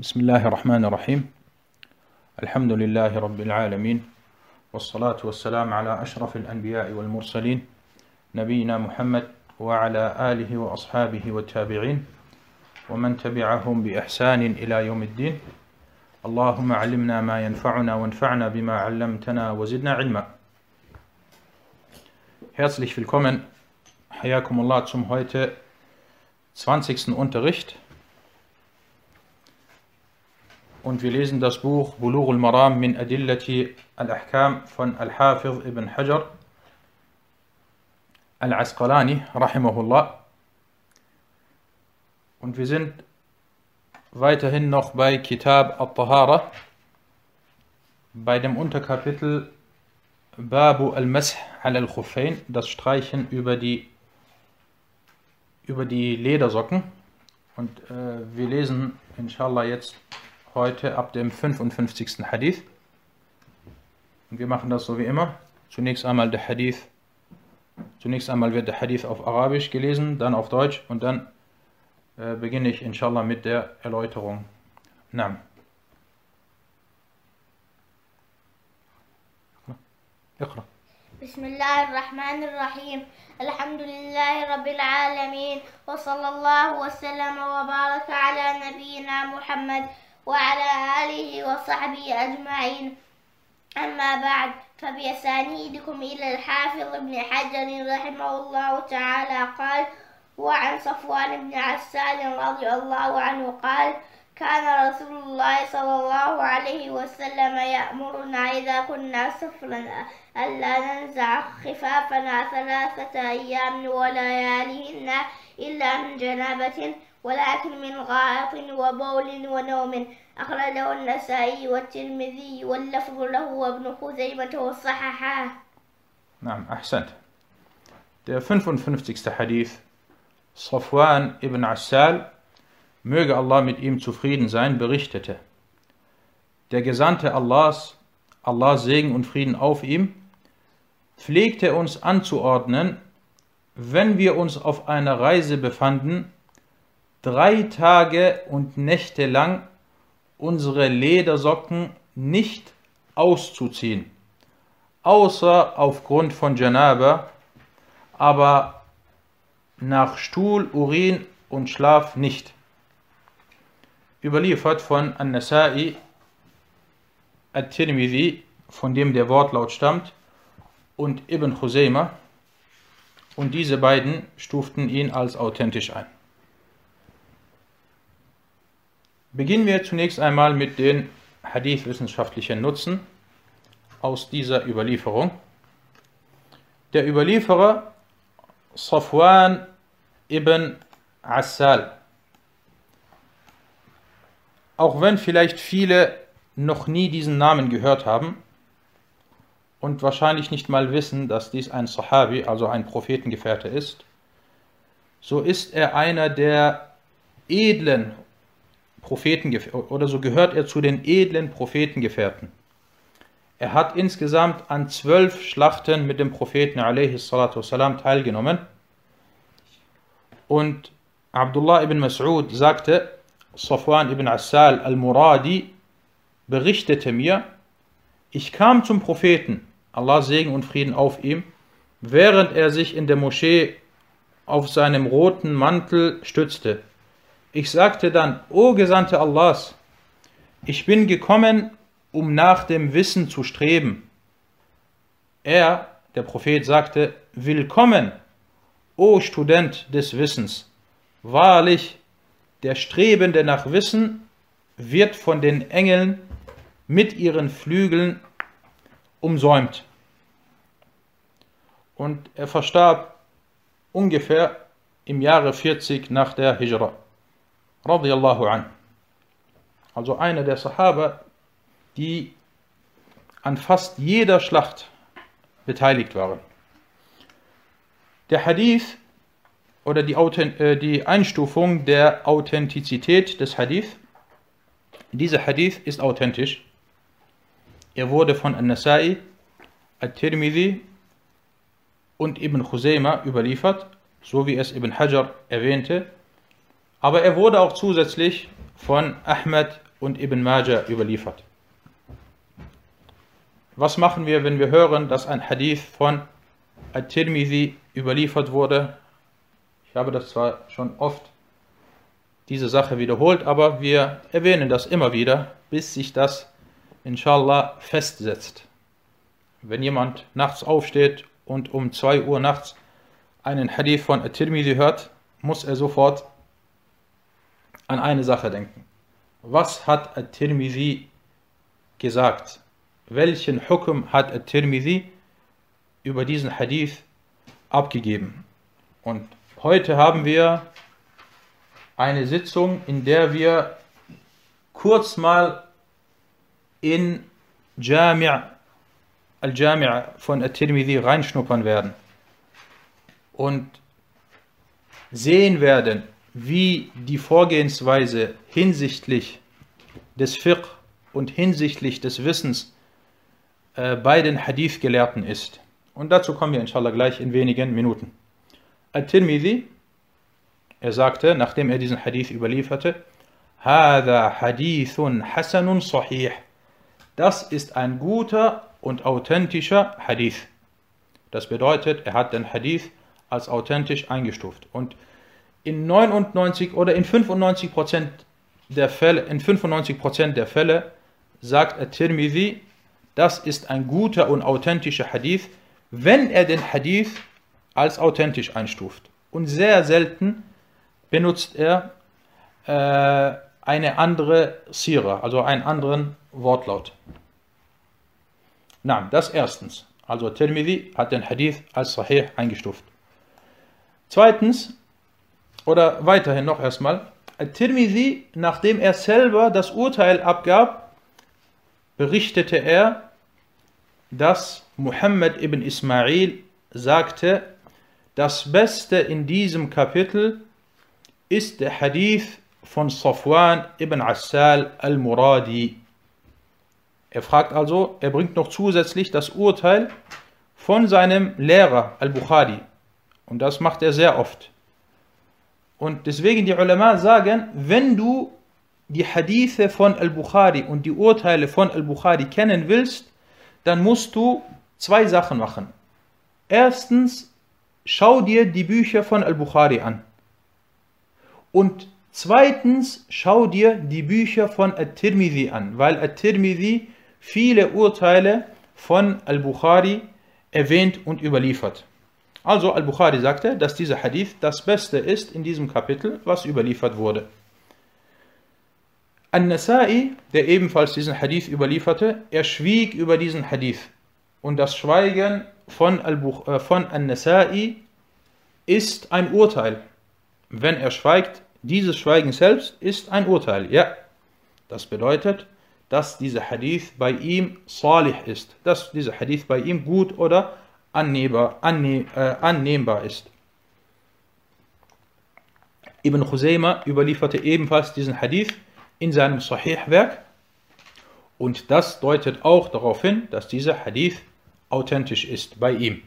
بسم الله الرحمن الرحيم الحمد لله رب العالمين والصلاة والسلام على أشرف الأنبياء والمرسلين نبينا محمد وعلى آله وأصحابه والتابعين ومن تبعهم بإحسان إلى يوم الدين اللهم علمنا ما ينفعنا وانفعنا بما علمتنا وزدنا علما Herzlich willkommen, Hayakumullah, zum heute 20. Unterricht. Und wir lesen das Buch Bulughul Maram min Adillati al-Ahkam von Al-Hafiz ibn Hajar al-Asqalani, rahimahullah. Und wir sind weiterhin noch bei Kitab al-Tahara, bei dem Unterkapitel Babu al-Mash al-Khuffain, das Streichen über die, über die Ledersocken. Und äh, wir lesen inshallah jetzt heute ab dem 55. Hadith. Und wir machen das so wie immer. Zunächst einmal der Hadith. Zunächst einmal wird der Hadith auf Arabisch gelesen, dann auf Deutsch und dann äh, beginne ich inshallah mit der Erläuterung. Naam. اقرأ بسم الله الرحمن الرحيم الحمد لله رب العالمين وصلى الله وسلم وبارك على نبينا محمد وعلى آله وصحبه أجمعين. أما بعد فبأسانيدكم إلى الحافظ ابن حجر رحمه الله تعالى قال وعن صفوان بن عسال رضي الله عنه قال كان رسول الله صلى الله عليه وسلم يأمرنا إذا كنا سفرا ألا ننزع خفافنا ثلاثة أيام ولياليهن إلا من جنابة ولكن من غائط وبول ونوم أخرجه النسائي والترمذي واللفظ له وابن خزيمة وصححاه نعم أحسنت Der 55. Hadith Safwan ibn Assal, möge Allah mit ihm zufrieden sein, berichtete. Der Gesandte Allahs, Allahs Segen und Frieden auf ihm, pflegte uns anzuordnen, wenn wir uns auf einer Reise befanden, drei Tage und Nächte lang unsere Ledersocken nicht auszuziehen, außer aufgrund von Janaba, aber nach Stuhl, Urin und Schlaf nicht. Überliefert von An-Nasai At-Tirmidhi, von dem der Wortlaut stammt, und Ibn Khuzaymah, und diese beiden stuften ihn als authentisch ein. Beginnen wir zunächst einmal mit den Hadith-wissenschaftlichen Nutzen aus dieser Überlieferung. Der Überlieferer Safwan ibn Assal. Auch wenn vielleicht viele noch nie diesen Namen gehört haben und wahrscheinlich nicht mal wissen, dass dies ein Sahabi, also ein Prophetengefährte ist, so ist er einer der edlen Propheten oder so gehört er zu den edlen Prophetengefährten. Er hat insgesamt an zwölf Schlachten mit dem Propheten والسلام, teilgenommen. Und Abdullah ibn Mas'ud sagte, Safwan ibn Assal al-Muradi berichtete mir, ich kam zum Propheten, Allah Segen und Frieden auf ihm, während er sich in der Moschee auf seinem roten Mantel stützte. Ich sagte dann, O Gesandte Allahs, ich bin gekommen, um nach dem Wissen zu streben. Er, der Prophet, sagte, Willkommen, o Student des Wissens. Wahrlich, der Strebende nach Wissen wird von den Engeln mit ihren Flügeln umsäumt. Und er verstarb ungefähr im Jahre 40 nach der Hijra radiallahu an. Also einer der Sahaba, die an fast jeder Schlacht beteiligt waren. Der Hadith oder die, äh, die Einstufung der Authentizität des Hadith. Dieser Hadith ist authentisch. Er wurde von An-Nasai, At-Tirmidhi und Ibn Khuzaymah überliefert, so wie es Ibn Hajar erwähnte aber er wurde auch zusätzlich von Ahmed und Ibn Majah überliefert. Was machen wir, wenn wir hören, dass ein Hadith von At-Tirmidhi überliefert wurde? Ich habe das zwar schon oft diese Sache wiederholt, aber wir erwähnen das immer wieder, bis sich das inshallah festsetzt. Wenn jemand nachts aufsteht und um 2 Uhr nachts einen Hadith von At-Tirmidhi hört, muss er sofort an eine Sache denken. Was hat At-Tirmidhi gesagt? Welchen Hukum hat At-Tirmidhi über diesen Hadith abgegeben? Und heute haben wir eine Sitzung, in der wir kurz mal in Jami' al-Jami' von At-Tirmidhi reinschnuppern werden und sehen werden, wie die Vorgehensweise hinsichtlich des Fiqh und hinsichtlich des Wissens äh, bei den Hadith-Gelehrten ist. Und dazu kommen wir inshallah gleich in wenigen Minuten. Al-Tirmidhi, er sagte, nachdem er diesen Hadith überlieferte, هذا حديث حسن صحيح. Das ist ein guter und authentischer Hadith. Das bedeutet, er hat den Hadith als authentisch eingestuft. Und in 99 oder in 95 der Fälle, in 95 der Fälle sagt At-Tirmidhi, das ist ein guter und authentischer Hadith, wenn er den Hadith als authentisch einstuft. Und sehr selten benutzt er äh, eine andere Sira, also einen anderen Wortlaut. Na, das erstens. Also Tirmidhi hat den Hadith als Sahih eingestuft. Zweitens, oder weiterhin noch erstmal, Tirmidhi, nachdem er selber das Urteil abgab, berichtete er, dass Muhammad ibn Ismail sagte, das Beste in diesem Kapitel ist der Hadith von Safwan ibn Assal al-Muradi. Er fragt also, er bringt noch zusätzlich das Urteil von seinem Lehrer al-Bukhari. Und das macht er sehr oft. Und deswegen die Ulama sagen, wenn du die Hadithe von Al-Bukhari und die Urteile von Al-Bukhari kennen willst, dann musst du zwei Sachen machen. Erstens, schau dir die Bücher von Al-Bukhari an. Und zweitens, schau dir die Bücher von At-Tirmidhi an, weil At-Tirmidhi viele Urteile von Al-Bukhari erwähnt und überliefert. Also Al-Bukhari sagte, dass dieser Hadith das Beste ist in diesem Kapitel, was überliefert wurde. An-Nasai, der ebenfalls diesen Hadith überlieferte, er schwieg über diesen Hadith. Und das Schweigen von, äh, von An-Nasai ist ein Urteil. Wenn er schweigt, dieses Schweigen selbst ist ein Urteil. Ja, das bedeutet, dass dieser Hadith bei ihm salih ist, dass dieser Hadith bei ihm gut oder annehmbar, annehm, äh, annehmbar ist. Ibn Khuzayma überlieferte ebenfalls diesen Hadith in seinem Sahih-Werk und das deutet auch darauf hin, dass dieser Hadith authentisch ist bei ihm.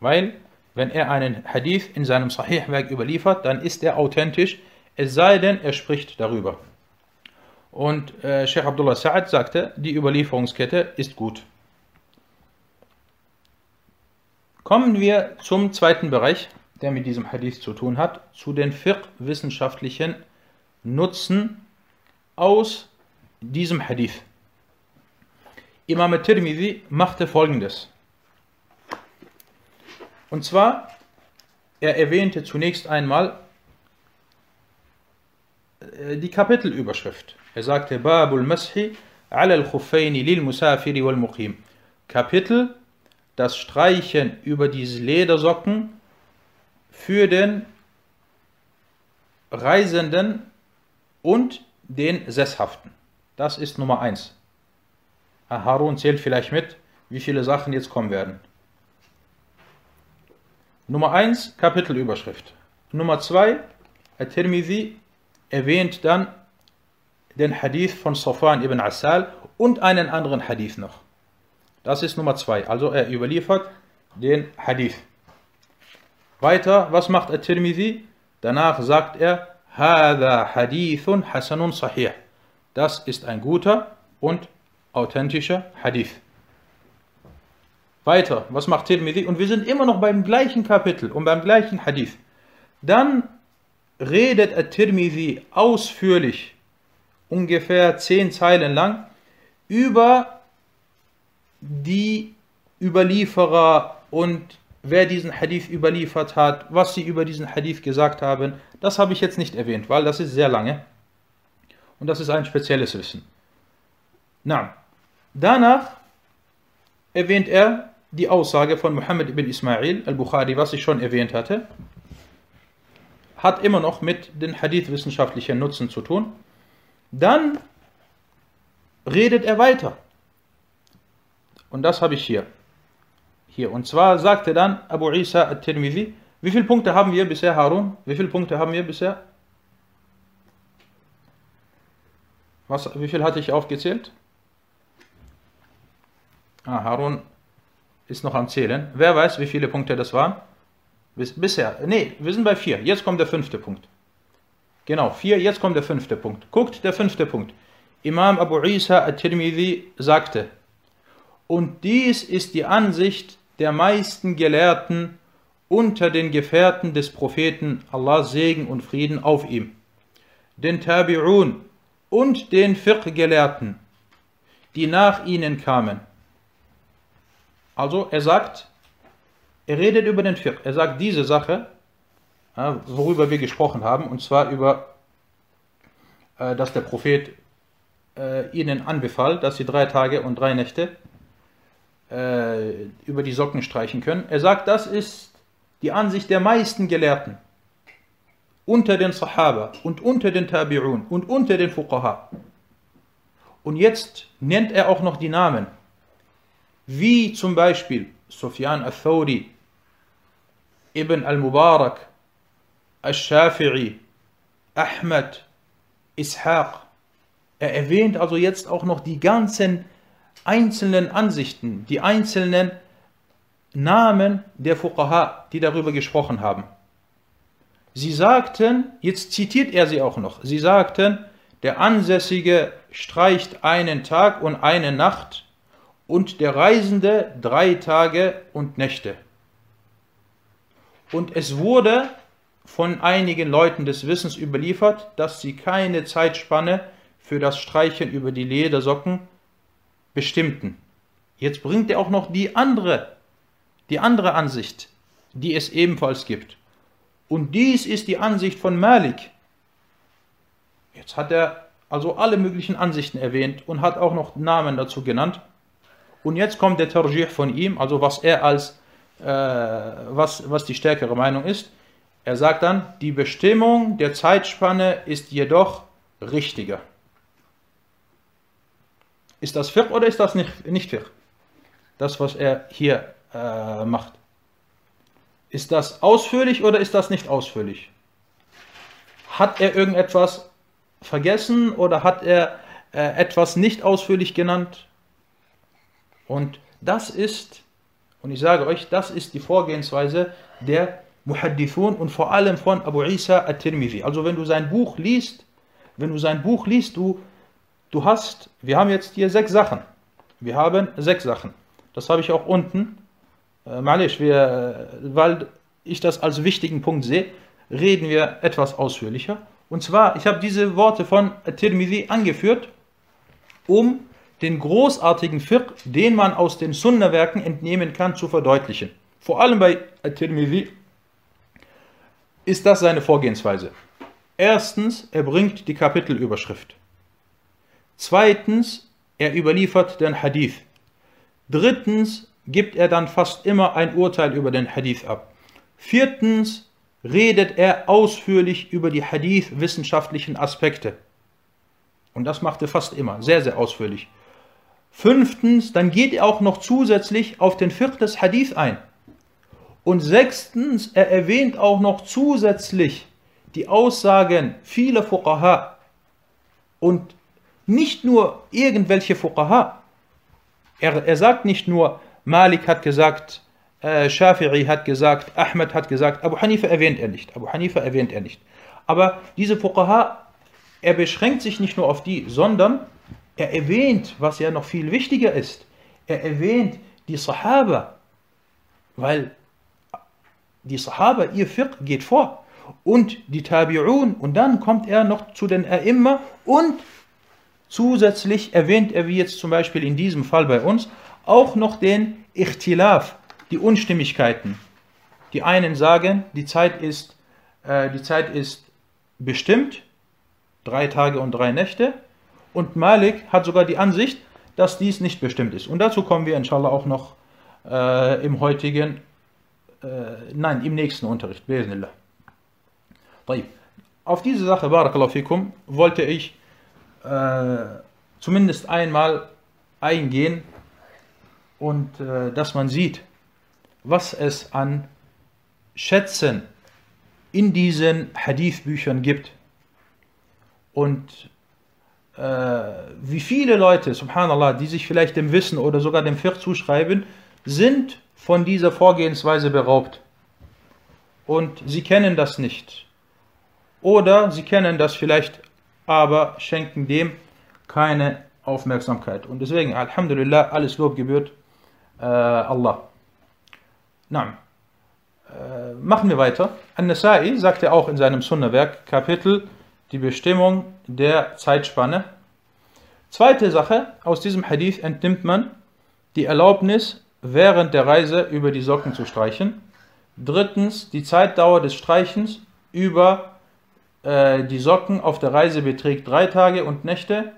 Weil, wenn er einen Hadith in seinem Sahih-Werk überliefert, dann ist er authentisch, es sei denn, er spricht darüber. Und äh, Sheikh Abdullah Sa'ad sagte, die Überlieferungskette ist gut. Kommen wir zum zweiten Bereich, der mit diesem Hadith zu tun hat, zu den fiqh-wissenschaftlichen Nutzen aus diesem Hadith. Imam Tirmidhi machte folgendes. Und zwar, er erwähnte zunächst einmal äh, die Kapitelüberschrift. Er sagte, Babul Mashi al-Khuffaini lil Musafiri wal Muqim. Kapitel das Streichen über diese Ledersocken für den Reisenden und den Sesshaften. Das ist Nummer 1. Harun zählt vielleicht mit, wie viele Sachen jetzt kommen werden. Nummer 1, Kapitelüberschrift. Nummer 2, At-Tirmidhi erwähnt dann den Hadith von Safwan ibn Assal und einen anderen Hadith noch. Das ist Nummer 2. Also er überliefert den Hadith. Weiter, was macht At-Tirmidhi? Danach sagt er, Hada Hadithun Hasanun Sahih. Das ist ein guter und authentischer Hadith. Weiter, was macht Tirmidhi? Und wir sind immer noch beim gleichen Kapitel und beim gleichen Hadith. Dann redet At-Tirmidhi ausführlich, ungefähr zehn Zeilen lang, über die Überlieferer und wer diesen Hadith überliefert hat, was sie über diesen Hadith gesagt haben. Das habe ich jetzt nicht erwähnt, weil das ist sehr lange und das ist ein spezielles Wissen. Na, danach erwähnt er die Aussage von Muhammad ibn Ismail al-Bukhari, was ich schon erwähnt hatte, hat immer noch mit den Hadith-wissenschaftlichen Nutzen zu tun. Dann redet er weiter. Und das habe ich hier. Hier. Und zwar sagte dann Abu Isa al-Tirmidhi, wie viele Punkte haben wir bisher, Harun? Wie viele Punkte haben wir bisher? Was, wie viel hatte ich aufgezählt? Ah, Harun ist noch am Zählen. Wer weiß, wie viele Punkte das waren? Bis, bisher. Nee, wir sind bei vier. Jetzt kommt der fünfte Punkt. Genau, vier, jetzt kommt der fünfte Punkt. Guckt, der fünfte Punkt. Imam Abu Isa al-Tirmidhi sagte, und dies ist die Ansicht der meisten Gelehrten unter den Gefährten des Propheten, Allah Segen und Frieden auf ihm, den Tabi'un und den Fiqh-Gelehrten, die nach ihnen kamen. Also er sagt, er redet über den Fiqh, er sagt diese Sache, worüber wir gesprochen haben, und zwar über, äh, dass der Prophet äh, ihnen anbefahl, dass sie drei Tage und drei Nächte äh, über die Socken streichen können. Er sagt, das ist die Ansicht der meisten Gelehrten unter den Sahaba und unter den Tabi'un und unter den Fuqaha. Und jetzt nennt er auch noch die Namen, wie zum Beispiel Sufyan al-Thawri, Ibn al-Mubarak, al-Shafi'i, Ahmad, Ishaq. Er erwähnt also jetzt auch noch die ganzen einzelnen Ansichten, die einzelnen Namen der Fuqaha, die darüber gesprochen haben. Sie sagten, jetzt zitiert er sie auch noch, sie sagten, der Ansässige streicht einen Tag und eine Nacht und der Reisende drei Tage und Nächte. Und es wurde von einigen Leuten des Wissens überliefert, dass sie keine Zeitspanne für das Streichen über die Ledersocken bestimmten. Jetzt bringt er auch noch die andere, die andere Ansicht, die es ebenfalls gibt. Und dies ist die Ansicht von Malik. Jetzt hat er also alle möglichen Ansichten erwähnt und hat auch noch Namen dazu genannt. Und jetzt kommt der Tarjih von ihm, also was er als, äh, was, was die stärkere Meinung ist. Er sagt dann, die Bestimmung der Zeitspanne ist jedoch richtiger. Ist das Fiqh oder ist das nicht, nicht Fiqh? Das, was er hier äh, macht. Ist das ausführlich oder ist das nicht ausführlich? Hat er irgendetwas vergessen oder hat er äh, etwas nicht ausführlich genannt? Und das ist, und ich sage euch, das ist die Vorgehensweise der Muhaddithun und vor allem von Abu Isa at-Tirmidhi. Also wenn du sein Buch liest, wenn du sein Buch liest, du, du hast, wir haben jetzt hier sechs Sachen. Wir haben sechs Sachen. Das habe ich auch unten äh, Malisch, wir, äh, weil ich das als wichtigen Punkt sehe, reden wir etwas ausführlicher. Und zwar, ich habe diese Worte von Tirmidhi angeführt, um den großartigen Fiqh, den man aus den Sunna-Werken entnehmen kann, zu verdeutlichen. Vor allem bei Tirmidhi ist das seine Vorgehensweise. Erstens, er bringt die Kapitelüberschrift. Zweitens, er überliefert den Hadith. Drittens, gibt er dann fast immer ein Urteil über den Hadith ab. Viertens redet er ausführlich über die Hadith-wissenschaftlichen Aspekte. Und das macht er fast immer, sehr, sehr ausführlich. Fünftens, dann geht er auch noch zusätzlich auf den Fiqh Hadith ein. Und sechstens, er erwähnt auch noch zusätzlich die Aussagen vieler Fuqaha. Und nicht nur irgendwelche Fuqaha. Er, er sagt nicht nur, Malik hat gesagt, äh, Shafi'i hat gesagt, Ahmed hat gesagt, Abu Hanifa erwähnt er nicht. Abu Hanifa erwähnt er nicht. Aber diese Fuqaha er beschränkt sich nicht nur auf die, sondern er erwähnt, was ja noch viel wichtiger ist. Er erwähnt die Sahaba, weil die Sahaba, ihr Fiqh geht vor und die Tabi'un und dann kommt er noch zu den A'imma und zusätzlich erwähnt er, wie jetzt zum Beispiel in diesem Fall bei uns, auch noch den Ichtilaf, die Unstimmigkeiten. Die einen sagen, die Zeit ist, äh, die Zeit ist bestimmt, drei Tage und drei Nächte, und Malik hat sogar die Ansicht, dass dies nicht bestimmt ist. Und dazu kommen wir inshallah auch noch äh, im heutigen, äh, nein, im nächsten Unterricht. Auf diese Sache, Barakallahu fikum, wollte ich äh, zumindest einmal eingehen und äh, dass man sieht, was es an Schätzen in diesen Hadith-Büchern gibt und äh, wie viele Leute, subhanallah, die sich vielleicht dem Wissen oder sogar dem Fiqh zuschreiben, sind von dieser Vorgehensweise beraubt. Und sie kennen das nicht. Oder sie kennen das vielleicht, aber schenken dem keine Aufmerksamkeit. Und deswegen, Alhamdulillah, alles Lob gebührt äh, Allah. Na, äh, machen wir weiter. An-Nasai sagte auch in seinem Sunnah-Werk, Kapitel, die Bestimmung der Zeitspanne. Zweite Sache, aus diesem Hadith entnimmt man die Erlaubnis, während der Reise über die Socken zu streichen. Drittens, die Zeitdauer des Streichens über äh, die Socken auf der Reise beträgt drei Tage und Nächte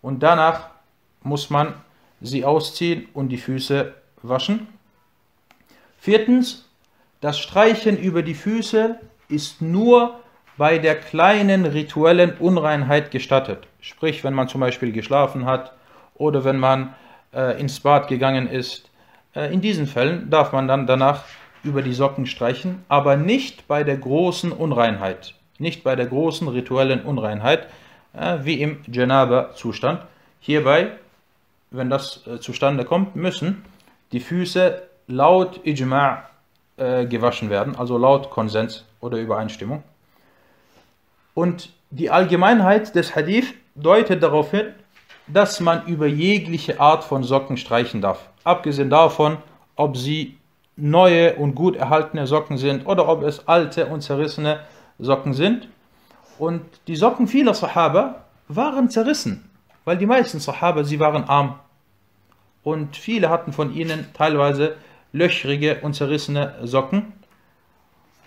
und danach muss man sie ausziehen und die Füße waschen. Viertens, das Streichen über die Füße ist nur bei der kleinen rituellen Unreinheit gestattet. Sprich, wenn man zum Beispiel geschlafen hat oder wenn man äh, ins Bad gegangen ist. Äh, in diesen Fällen darf man dann danach über die Socken streichen, aber nicht bei der großen Unreinheit. Nicht bei der großen rituellen Unreinheit, äh, wie im Janaba-Zustand. Hierbei, wenn das äh, zustande kommt, müssen die Füße laut Ijma' äh, gewaschen werden, also laut Konsens oder Übereinstimmung. Und die Allgemeinheit des Hadith deutet darauf hin, dass man über jegliche Art von Socken streichen darf. Abgesehen davon, ob sie neue und gut erhaltene Socken sind oder ob es alte und zerrissene Socken sind. Und die Socken vieler Sahaba waren zerrissen, weil die meisten Sahaba, sie waren arm. Und viele hatten von ihnen teilweise löchrige und zerrissene Socken.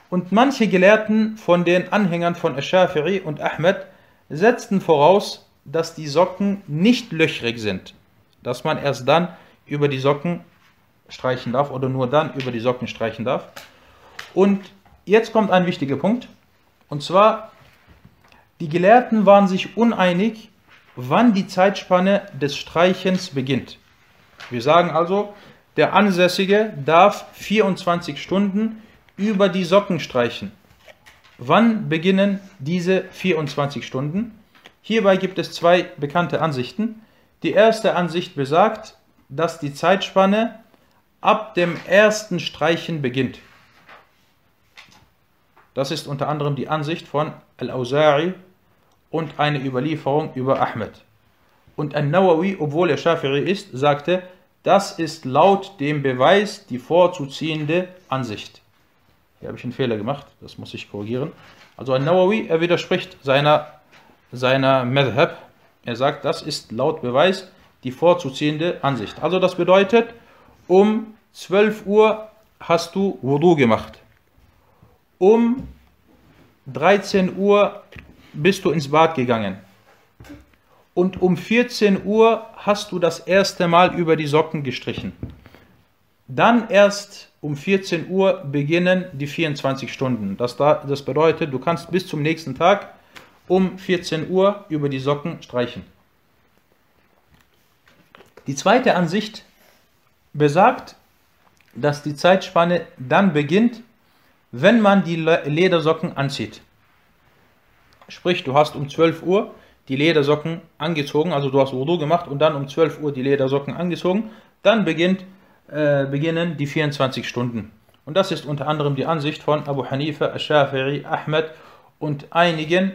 Und manche Gelehrten von den Anhängern von Ash-Shafi'i und Ahmed setzten voraus, dass die Socken nicht löchrig sind, dass man erst dann über die Socken streichen darf oder nur dann über die Socken streichen darf. Und jetzt kommt ein wichtiger Punkt, und zwar, die Gelehrten waren sich uneinig, wann die Zeitspanne des Streichens beginnt. Wir sagen also, der Ansässige darf 24 Stunden über die Socken streichen. Wann beginnen diese 24 Stunden? Hierbei gibt es zwei bekannte Ansichten. Die erste Ansicht besagt, dass die Zeitspanne ab dem ersten Streichen beginnt. Das ist unter anderem die Ansicht von Al-Auza'i und eine Überlieferung über Ahmed. Und An-Nawawi, obwohl er Shafi'i ist, sagte, das ist laut dem Beweis die vorzuziehende Ansicht. Hier habe ich einen Fehler gemacht, das muss ich korrigieren. Also ein Nawawi, er widerspricht seiner, seiner Madhab. Er sagt, das ist laut Beweis die vorzuziehende Ansicht. Also das bedeutet, um 12 Uhr hast du Wudu gemacht. Um 13 Uhr bist du ins Bad gegangen. Und um 14 Uhr hast du das erste Mal über die Socken gestrichen. Dann erst um 14 Uhr beginnen die 24 Stunden. Das, das bedeutet, du kannst bis zum nächsten Tag um 14 Uhr über die Socken streichen. Die zweite Ansicht besagt, dass die Zeitspanne dann beginnt, wenn man die Ledersocken anzieht. Sprich, du hast um 12 Uhr die Ledersocken angezogen, also du hast Wudu gemacht und dann um 12 Uhr die Ledersocken angezogen, dann beginnt äh, beginnen die 24 Stunden. Und das ist unter anderem die Ansicht von Abu Hanifa, Ash-Shafi'i, Ahmed und einigen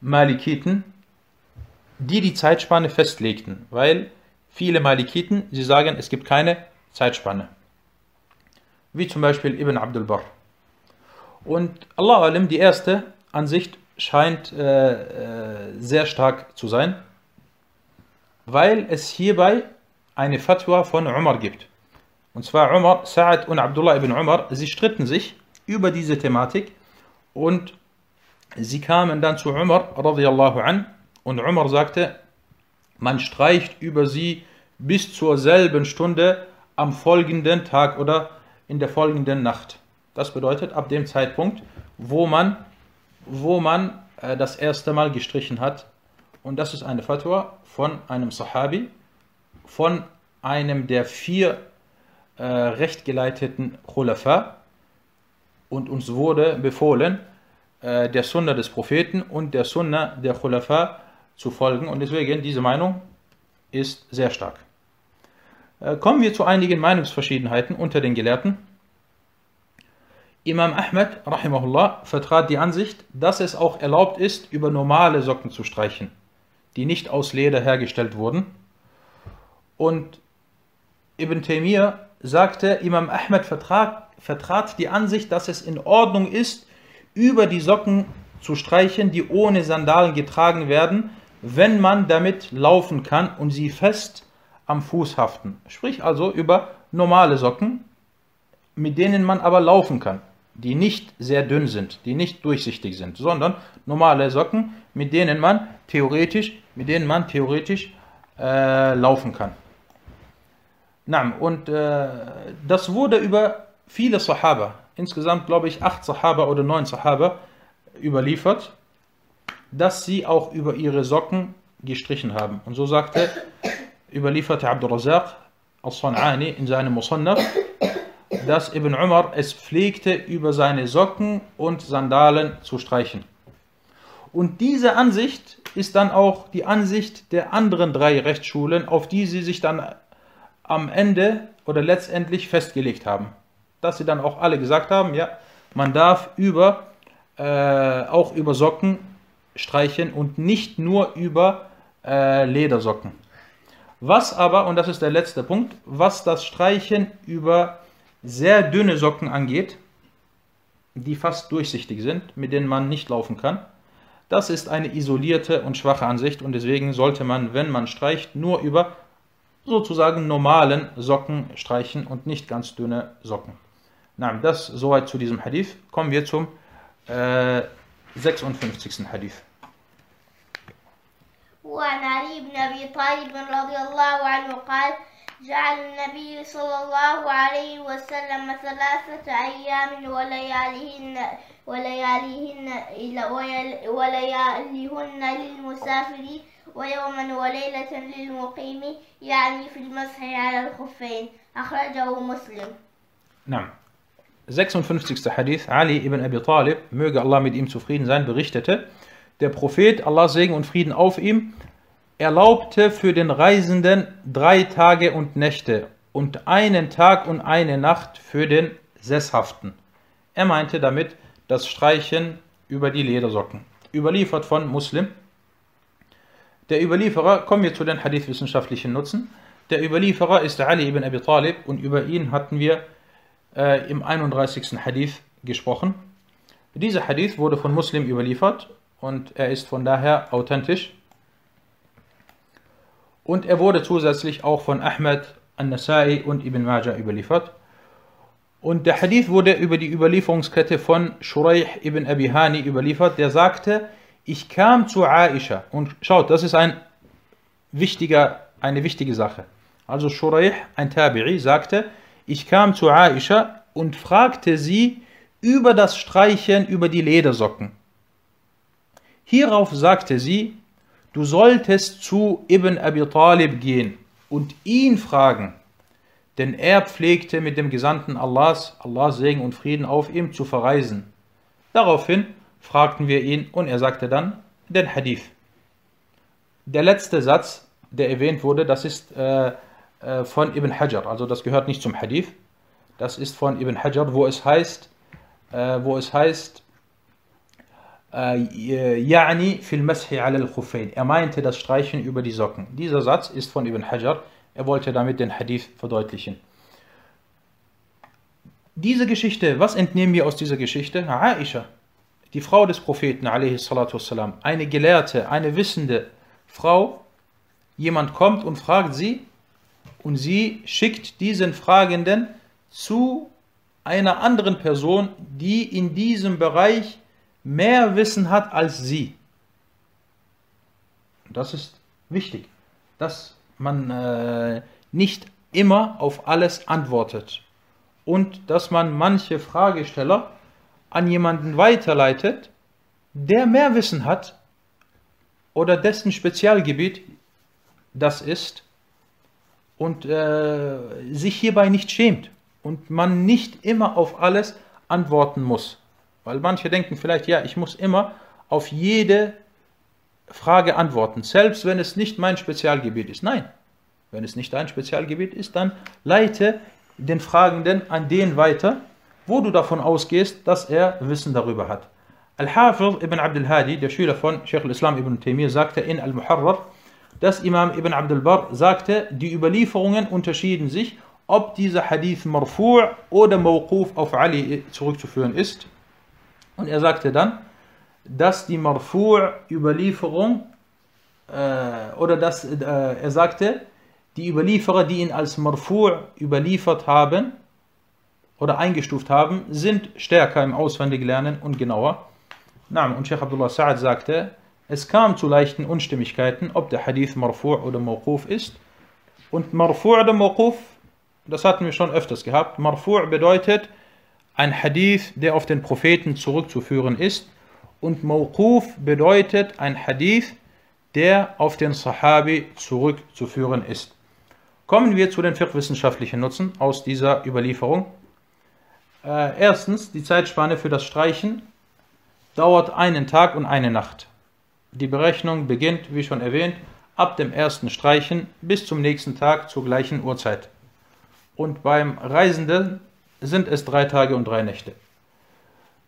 Malikiten, die die Zeitspanne festlegten, weil viele Malikiten, sie sagen, es gibt keine Zeitspanne. Wie zum Beispiel Ibn Abdul Barr. Und Allah alim, die erste Ansicht scheint äh, äh, sehr stark zu sein, weil es hierbei eine Fatwa von Umar gibt. Und zwar Umar, Sa'ad und Abdullah ibn Umar, sie stritten sich über diese Thematik und sie kamen dann zu Umar radiallahu an und Umar sagte, man streicht über sie bis zur selben Stunde am folgenden Tag oder in der folgenden Nacht. Das bedeutet, ab dem Zeitpunkt, wo man, wo man äh, das erste Mal gestrichen hat. Und das ist eine Fatwa von einem Sahabi, von einem der vier äh, rechtgeleiteten Khulafa. Und uns wurde befohlen, äh, der Sunna des Propheten und der Sunna der Khulafa zu folgen. Und deswegen, diese Meinung ist sehr stark. Äh, kommen wir zu einigen Meinungsverschiedenheiten unter den Gelehrten. Imam Ahmed rahimahullah vertrat die Ansicht, dass es auch erlaubt ist, über normale Socken zu streichen, die nicht aus Leder hergestellt wurden. Und Ibn Taymiyyah sagte, Imam Ahmed vertrat, vertrat die Ansicht, dass es in Ordnung ist, über die Socken zu streichen, die ohne Sandalen getragen werden, wenn man damit laufen kann und sie fest am Fuß haften. Sprich also über normale Socken, mit denen man aber laufen kann die nicht sehr dünn sind, die nicht durchsichtig sind, sondern normale Socken, mit denen man theoretisch, mit denen man theoretisch äh, laufen kann. Na, und äh, das wurde über viele Sahaba, insgesamt glaube ich acht Sahaba oder neun Sahaba überliefert, dass sie auch über ihre Socken gestrichen haben. Und so sagte, überlieferte Abdurrazaq al-San'ani in seinem Musannaf, dass Ibn Umar es pflegte, über seine Socken und Sandalen zu streichen. Und diese Ansicht ist dann auch die Ansicht der anderen drei Rechtsschulen, auf die sie sich dann am Ende oder letztendlich festgelegt haben. Dass sie dann auch alle gesagt haben, ja, man darf über, äh, auch über Socken streichen und nicht nur über äh, Ledersocken. Was aber, und das ist der letzte Punkt, was das Streichen über sehr dünne Socken angeht, die fast durchsichtig sind, mit denen man nicht laufen kann. Das ist eine isolierte und schwache Ansicht und deswegen sollte man, wenn man streicht, nur über sozusagen normalen Socken streichen und nicht ganz dünne Socken. Na, das soweit zu diesem Hadith. Kommen wir zum äh, 56. Hadith. وعن علي بن أبي طالب رضي الله عنه قال جعل النبي صلى الله عليه وسلم ثلاثة أيام ولياليهن ولياليهن ولياليهن للمسافر ويوما وليلة للمقيم يعني في المسح على الخفين. أخرجه مسلم. نعم. 56. Hadith, Ali ibn Abi Talib, möge Allah mit ihm zufrieden sein, berichtete, der Prophet, Allah Segen und Frieden auf ihm, erlaubte für den Reisenden drei Tage und Nächte und einen Tag und eine Nacht für den Sesshaften. Er meinte damit das Streichen über die Ledersocken. Überliefert von Muslim. Der Überlieferer, kommen wir zu den hadithwissenschaftlichen Nutzen. Der Überlieferer ist Ali ibn Abi Talib und über ihn hatten wir äh, im 31. Hadith gesprochen. Dieser Hadith wurde von Muslim überliefert und er ist von daher authentisch. Und er wurde zusätzlich auch von Ahmed, An-Nasai und Ibn Majah überliefert. Und der Hadith wurde über die Überlieferungskette von Shuraih ibn Abi Hani überliefert, der sagte, ich kam zu Aisha. Und schaut, das ist ein wichtiger, eine wichtige Sache. Also Shuraih, ein Tabi'i, sagte, ich kam zu Aisha und fragte sie über das Streichen über die Ledersocken. Hierauf sagte sie, du solltest zu Ibn Abi Talib gehen und ihn fragen, denn er pflegte mit dem Gesandten Allahs, Allahs Segen und Frieden auf ihm, zu verreisen. Daraufhin fragten wir ihn und er sagte dann den Hadith. Der letzte Satz, der erwähnt wurde, das ist äh, äh, von Ibn Hajar, also das gehört nicht zum Hadith, das ist von Ibn Hajar, wo es heißt, äh, wo es heißt, يعني في المسح على الخفين. Er meinte das Streichen über die Socken. Dieser Satz ist von Ibn Hajar. Er wollte damit den Hadith verdeutlichen. Diese Geschichte, was entnehmen wir aus dieser Geschichte? Aisha, die Frau des Propheten, والسلام, eine Gelehrte, eine wissende Frau, jemand kommt und fragt sie und sie schickt diesen Fragenden zu einer anderen Person, die in diesem Bereich mehr Wissen hat als sie. Das ist wichtig, dass man äh, nicht immer auf alles antwortet und dass man manche Fragesteller an jemanden weiterleitet, der mehr Wissen hat oder dessen Spezialgebiet das ist und äh, sich hierbei nicht schämt und man nicht immer auf alles antworten muss. Weil manche denken vielleicht, ja, ich muss immer auf jede Frage antworten, selbst wenn es nicht mein Spezialgebiet ist. Nein, wenn es nicht dein Spezialgebiet ist, dann leite den Fragenden an den weiter, wo du davon ausgehst, dass er Wissen darüber hat. Al-Hafiz ibn Abdul Hadi, der Schüler von Sheikh al-Islam ibn Taymiyyah, sagte in Al-Muharrar, dass Imam ibn Abdul Bar sagte, die Überlieferungen unterschieden sich, ob dieser Hadith marfu' oder mawquf auf Ali zurückzuführen ist. Und er sagte dann, dass die marfu' Überlieferung äh, oder dass äh, er sagte, die Überlieferer, die ihn als marfu' überliefert haben oder eingestuft haben, sind stärker im Auswendiglernen und genauer. Und Sheikh Abdullah Sa'ad sagte, es kam zu leichten Unstimmigkeiten, ob der Hadith marfu' oder mawquf ist. Und marfu' oder mawquf, das hatten wir schon öfters gehabt. Marfu' bedeutet ein Hadith, der auf den Propheten zurückzuführen ist. Und mawquf bedeutet ein Hadith, der auf den Sahabi zurückzuführen ist. Kommen wir zu den fiqh-wissenschaftlichen Nutzen aus dieser Überlieferung. Äh, erstens, die Zeitspanne für das Streichen dauert einen Tag und eine Nacht. Die Berechnung beginnt, wie schon erwähnt, ab dem ersten Streichen bis zum nächsten Tag zur gleichen Uhrzeit. Und beim Reisenden sind es drei Tage und drei Nächte.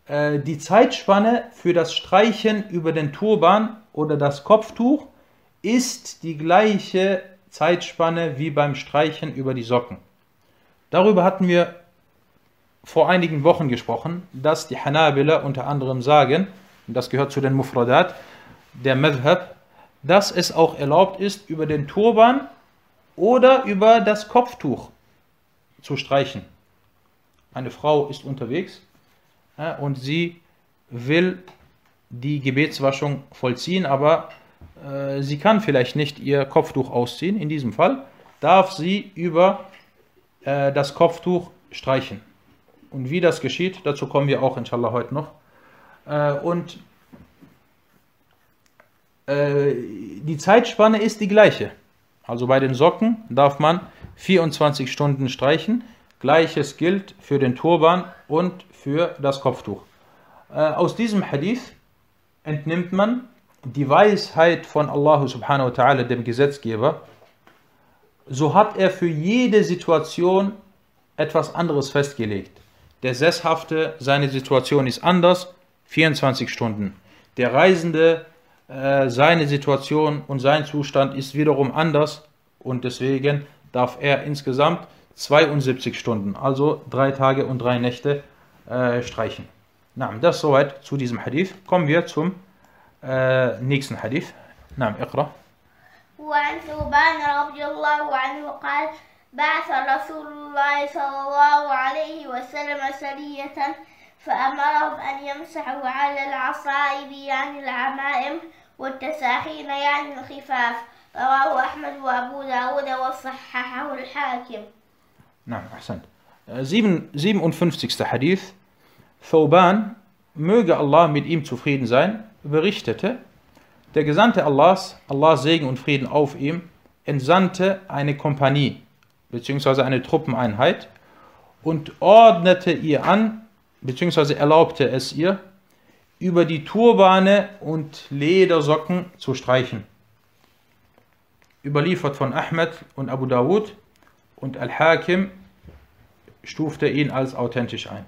Äh, die Zeitspanne für das Streichen über den Turban oder das Kopftuch ist die gleiche Zeitspanne wie beim Streichen über die Socken. Darüber hatten wir vor einigen Wochen gesprochen, dass die Hanabila unter anderem sagen, und das gehört zu den Mufradat, der Madhab, dass es auch erlaubt ist, über den Turban oder über das Kopftuch zu streichen. Eine Frau ist unterwegs ja, und sie will die Gebetswaschung vollziehen, aber äh, sie kann vielleicht nicht ihr Kopftuch ausziehen. In diesem Fall darf sie über äh, das Kopftuch streichen. Und wie das geschieht, dazu kommen wir auch inshallah heute noch. Äh, und äh, die Zeitspanne ist die gleiche. Also bei den Socken darf man 24 Stunden streichen. Gleiches gilt für den Turban und für das Kopftuch. Äh, aus diesem Hadith entnimmt man die Weisheit von Allah subhanahu wa ta'ala, dem Gesetzgeber. So hat er für jede Situation etwas anderes festgelegt. Der Sesshafte, seine Situation ist anders, 24 Stunden. Der Reisende, äh, seine Situation und sein Zustand ist wiederum anders und deswegen darf er insgesamt 72 Stunden, also drei Tage und drei Nächte äh, streichen. Na, das soweit zu diesem Hadith. Kommen wir zum äh, nächsten Hadith. نعم اقرأ. وعن ثوبان رضي الله عنه قال بعث رسول الله صلى الله عليه وسلم سرية فأمرهم أن يمسحوا على العصائب يعني العمائم والتساخين يعني الخفاف رواه أحمد وأبو داود وصححه الحاكم نعم أحسنت 57. Hadith Thauban, möge Allah mit ihm zufrieden sein, berichtete, der Gesandte Allahs, Allahs Segen und Frieden auf ihm, entsandte eine Kompanie bzw. eine Truppeneinheit und ordnete ihr an, bzw. erlaubte es ihr, über die Turbane und Ledersocken zu streichen. Überliefert von Ahmed und Abu Dawud und Al-Hakim stufte ihn als authentisch ein.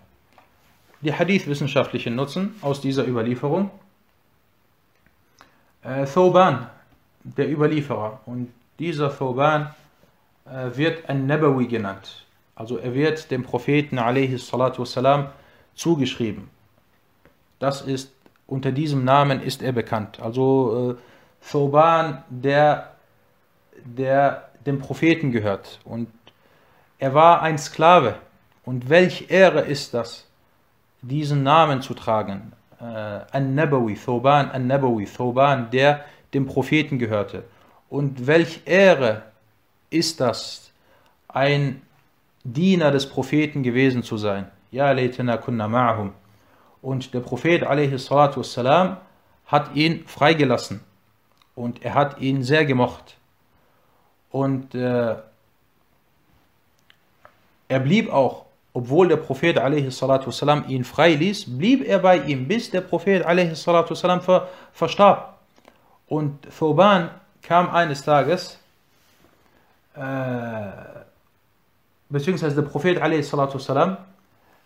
Die Hadith-wissenschaftlichen Nutzen aus dieser Überlieferung. äh, Thoban, der Überlieferer. Und dieser Thoban äh, wird ein Nabawi genannt. Also er wird dem Propheten والسلام, zugeschrieben. Das ist, unter diesem Namen ist er bekannt. Also äh, Thoban, der, der dem Propheten gehört. Und er war ein Sklave. Und welch Ehre ist das, diesen Namen zu tragen. Äh, An-Nabawi, Thoban An-Nabawi, Thoban, der dem Propheten gehörte. Und welch Ehre ist das, ein Diener des Propheten gewesen zu sein. Ja, laytana kunna ma'ahum. Und der Prophet والسلام, hat ihn freigelassen und er hat ihn sehr gemocht. Und äh, er blieb auch, obwohl der Prophet والسلام, ihn freiließ, blieb er bei ihm, bis der Prophet والسلام, ver, verstarb. Und Thoban kam eines Tages, äh, beziehungsweise der Prophet والسلام,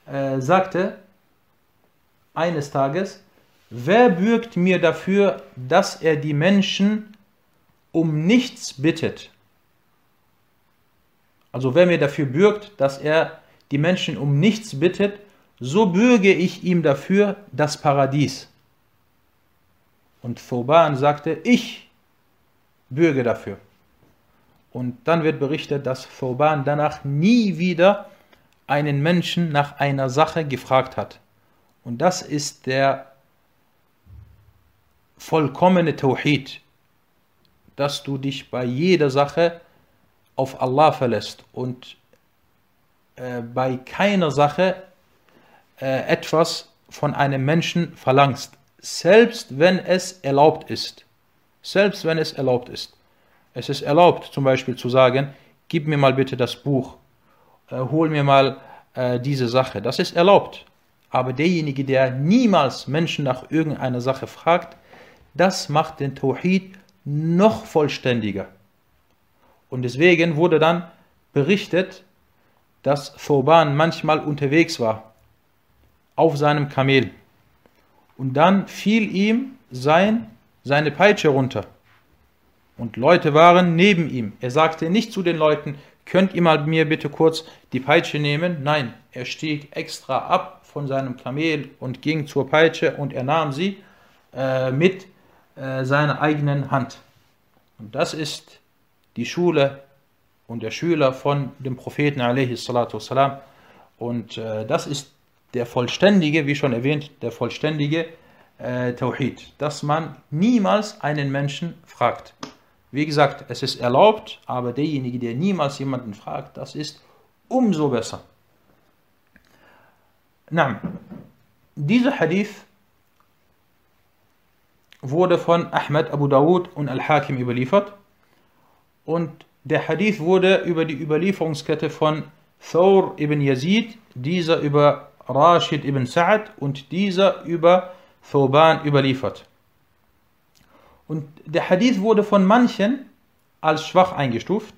äh, sagte eines Tages, wer bürgt mir dafür, dass er die Menschen um nichts bittet? Also wer mir dafür bürgt, dass er die Menschen um nichts bittet, so bürge ich ihm dafür das Paradies. Und Thoban sagte, ich bürge dafür. Und dann wird berichtet, dass Thoban danach nie wieder einen Menschen nach einer Sache gefragt hat. Und das ist der vollkommene Tawhid, dass du dich bei jeder Sache auf Allah verlässt und äh, bei keiner Sache äh, etwas von einem Menschen verlangst, selbst wenn es erlaubt ist. Selbst wenn es erlaubt ist. Es ist erlaubt zum Beispiel zu sagen, gib mir mal bitte das Buch, äh, hol mir mal äh, diese Sache. Das ist erlaubt. Aber derjenige, der niemals Menschen nach irgendeiner Sache fragt, das macht den Tawhid noch vollständiger. Und deswegen wurde dann berichtet, dass Thoban manchmal unterwegs war auf seinem Kamel. Und dann fiel ihm sein, seine Peitsche runter. Und Leute waren neben ihm. Er sagte nicht zu den Leuten, könnt ihr mal mir bitte kurz die Peitsche nehmen? Nein, er stieg extra ab von seinem Kamel und ging zur Peitsche und er nahm sie äh, mit äh, seiner eigenen Hand. Und das ist die Schule und der Schüler von dem Propheten والسلام. Und äh, das ist der vollständige, wie schon erwähnt, der vollständige äh, Tawhid, dass man niemals einen Menschen fragt. Wie gesagt, es ist erlaubt, aber derjenige, der niemals jemanden fragt, das ist umso besser. Na, dieser Hadith wurde von Ahmed Abu Dawud und Al-Hakim überliefert und der Hadith wurde über die Überlieferungskette von Thawr ibn Yazid, dieser über Rashid ibn Sa'ad und dieser über Thoban überliefert. Und der Hadith wurde von manchen als schwach eingestuft.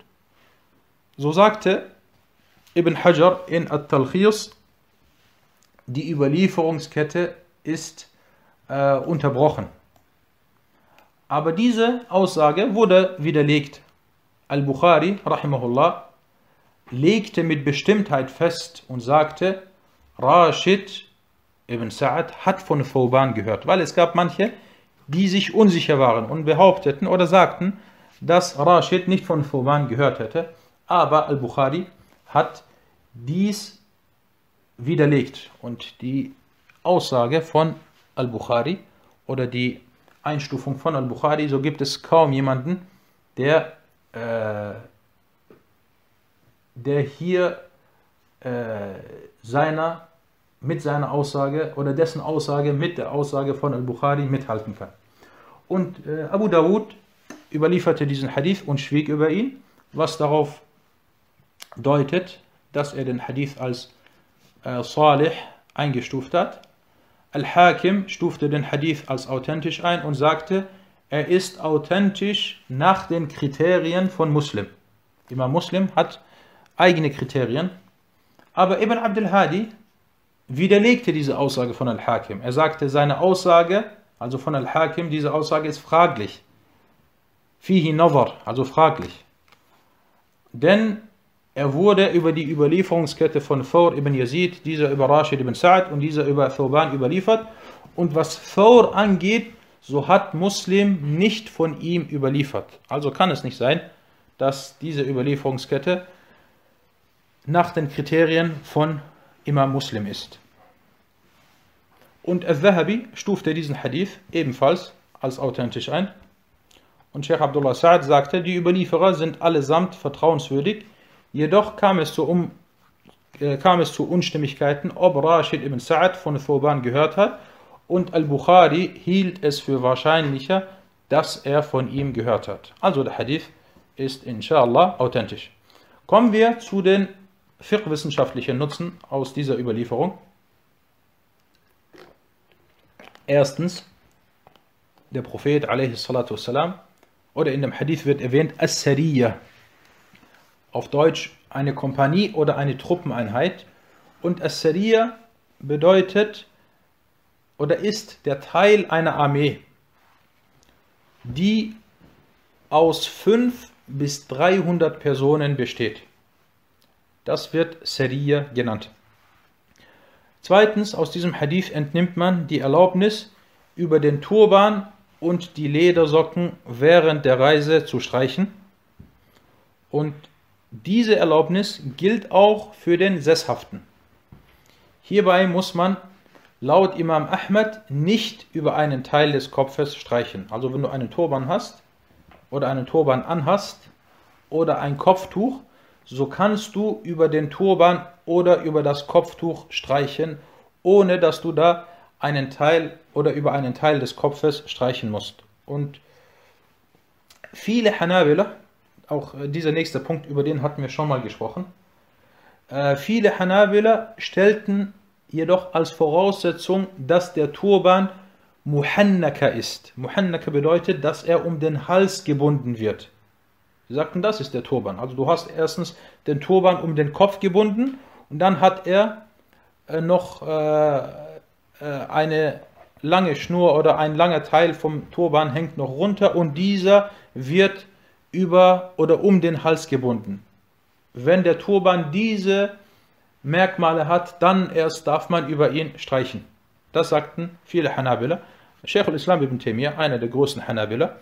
So sagte Ibn Hajar in At-Talkhis, die Überlieferungskette ist äh, unterbrochen. Aber diese Aussage wurde widerlegt. Al-Bukhari, rahimahullah, legte mit Bestimmtheit fest und sagte, Rashid ibn Sa'ad hat von Thoban gehört, weil es gab manche, die sich unsicher waren und behaupteten oder sagten, dass Rashid nicht von Thoban gehört hätte. Aber Al-Bukhari hat dies widerlegt und die Aussage von Al-Bukhari oder die Einstufung von Al-Bukhari, so gibt es kaum jemanden, der, äh, der hier äh, seiner mit seiner Aussage oder dessen Aussage mit der Aussage von Al-Bukhari mithalten kann. Und äh, Abu Dawud überlieferte diesen Hadith und schwieg über ihn, was darauf deutet, dass er den Hadith als äh, Salih eingestuft hat. Al-Hakim stufte den Hadith als authentisch ein und sagte, er ist authentisch nach den Kriterien von Muslim. Imam Muslim hat eigene Kriterien, aber Ibn Abdul Hadi widerlegte diese Aussage von Al-Hakim. Er sagte, seine Aussage also von Al-Hakim, diese Aussage ist fraglich. Fihi Nazar, also fraglich. Denn er wurde über die Überlieferungskette von Thor ibn Yazid, dieser über Rashid ibn Sa'd und dieser über Thurban überliefert. Und was Thor angeht, so hat Muslim nicht von ihm überliefert. Also kann es nicht sein, dass diese Überlieferungskette nach den Kriterien von Imam Muslim ist. Und Al-Zahabi stufte diesen Hadith ebenfalls als authentisch ein. Und Sheikh Abdullah Sa'ad sagte, die Überlieferer sind allesamt vertrauenswürdig, jedoch kam es zu, um, äh, kam es zu Unstimmigkeiten, ob Rashid ibn Sa'ad von Thuban gehört hat und Al-Bukhari hielt es für wahrscheinlicher, dass er von ihm gehört hat. Also der Hadith ist inshallah authentisch. Kommen wir zu den fiqh-wissenschaftlichen Nutzen aus dieser Überlieferung. Erstens, der Prophet والسلام, oder in dem Hadith wird erwähnt As-Sariyah, auf Deutsch eine Kompanie oder eine Truppeneinheit. Und As-Sariyah bedeutet oder ist der Teil einer Armee, die aus 5 bis 300 Personen besteht. Das wird Sariyah genannt. Zweitens, aus diesem Hadith entnimmt man die Erlaubnis, über den Turban und die Ledersocken während der Reise zu streichen. Und diese Erlaubnis gilt auch für den Sesshaften. Hierbei muss man laut Imam Ahmad nicht über einen Teil des Kopfes streichen. Also wenn du einen Turban hast oder einen Turban anhast oder ein Kopftuch, so kannst du über den Turban oder über das Kopftuch streichen, ohne dass du da einen Teil oder über einen Teil des Kopfes streichen musst. Und viele Hanabila, auch dieser nächste Punkt, über den hatten wir schon mal gesprochen, äh, viele Hanabila stellten jedoch als Voraussetzung, dass der Turban Muhannaka ist. Muhannaka bedeutet, dass er um den Hals gebunden wird. Sie sagten, das ist der Turban. Also du hast erstens den Turban um den Kopf gebunden und dann hat er äh, noch äh, äh, eine lange Schnur oder ein langer Teil vom Turban hängt noch runter und dieser wird über oder um den Hals gebunden. Wenn der Turban diese Merkmale hat, dann erst darf man über ihn streichen. Das sagten viele Hanabila. Sheikh al-Islam ibn Taymiyyah, einer der großen Hanabila,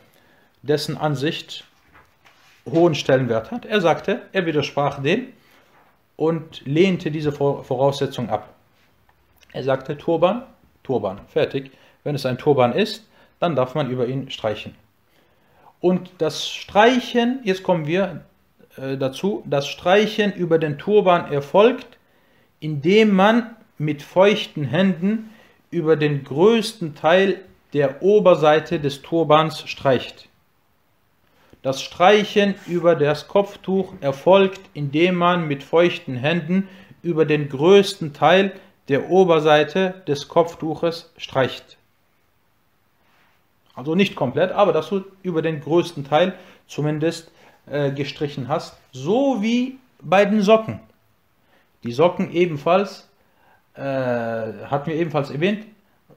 dessen Ansicht hohen Stellenwert hat. Er sagte, er widersprach dem und lehnte diese Voraussetzung ab. Er sagte, Turban, Turban, fertig. Wenn es ein Turban ist, dann darf man über ihn streichen. Und das Streichen, jetzt kommen wir äh, dazu, das Streichen über den Turban erfolgt, indem man mit feuchten Händen über den größten Teil der Oberseite des Turbans streicht. Das Streichen über das Kopftuch erfolgt, indem man mit feuchten Händen über den größten Teil der Oberseite des Kopftuches streicht. Also nicht komplett, aber dass du über den größten Teil zumindest äh, gestrichen hast. So wie bei den Socken. Die Socken ebenfalls, äh, hatten wir ebenfalls erwähnt,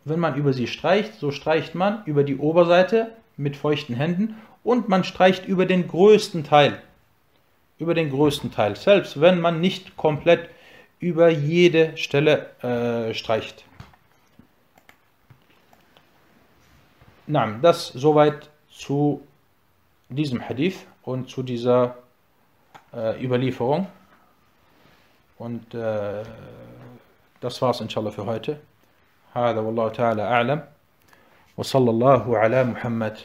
wenn man über sie streicht, so streicht man über die Oberseite mit feuchten Händen und man streicht über den größten Teil. Über den größten Teil, selbst wenn man nicht komplett über jede Stelle äh, streicht. Na, das soweit zu diesem Hadith und zu dieser äh, Überlieferung. Und äh, das war's inshallah für heute. هذا والله تعالى أعلم وصلى الله على محمد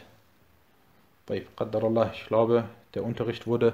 طيب قدر الله ich glaube der Unterricht wurde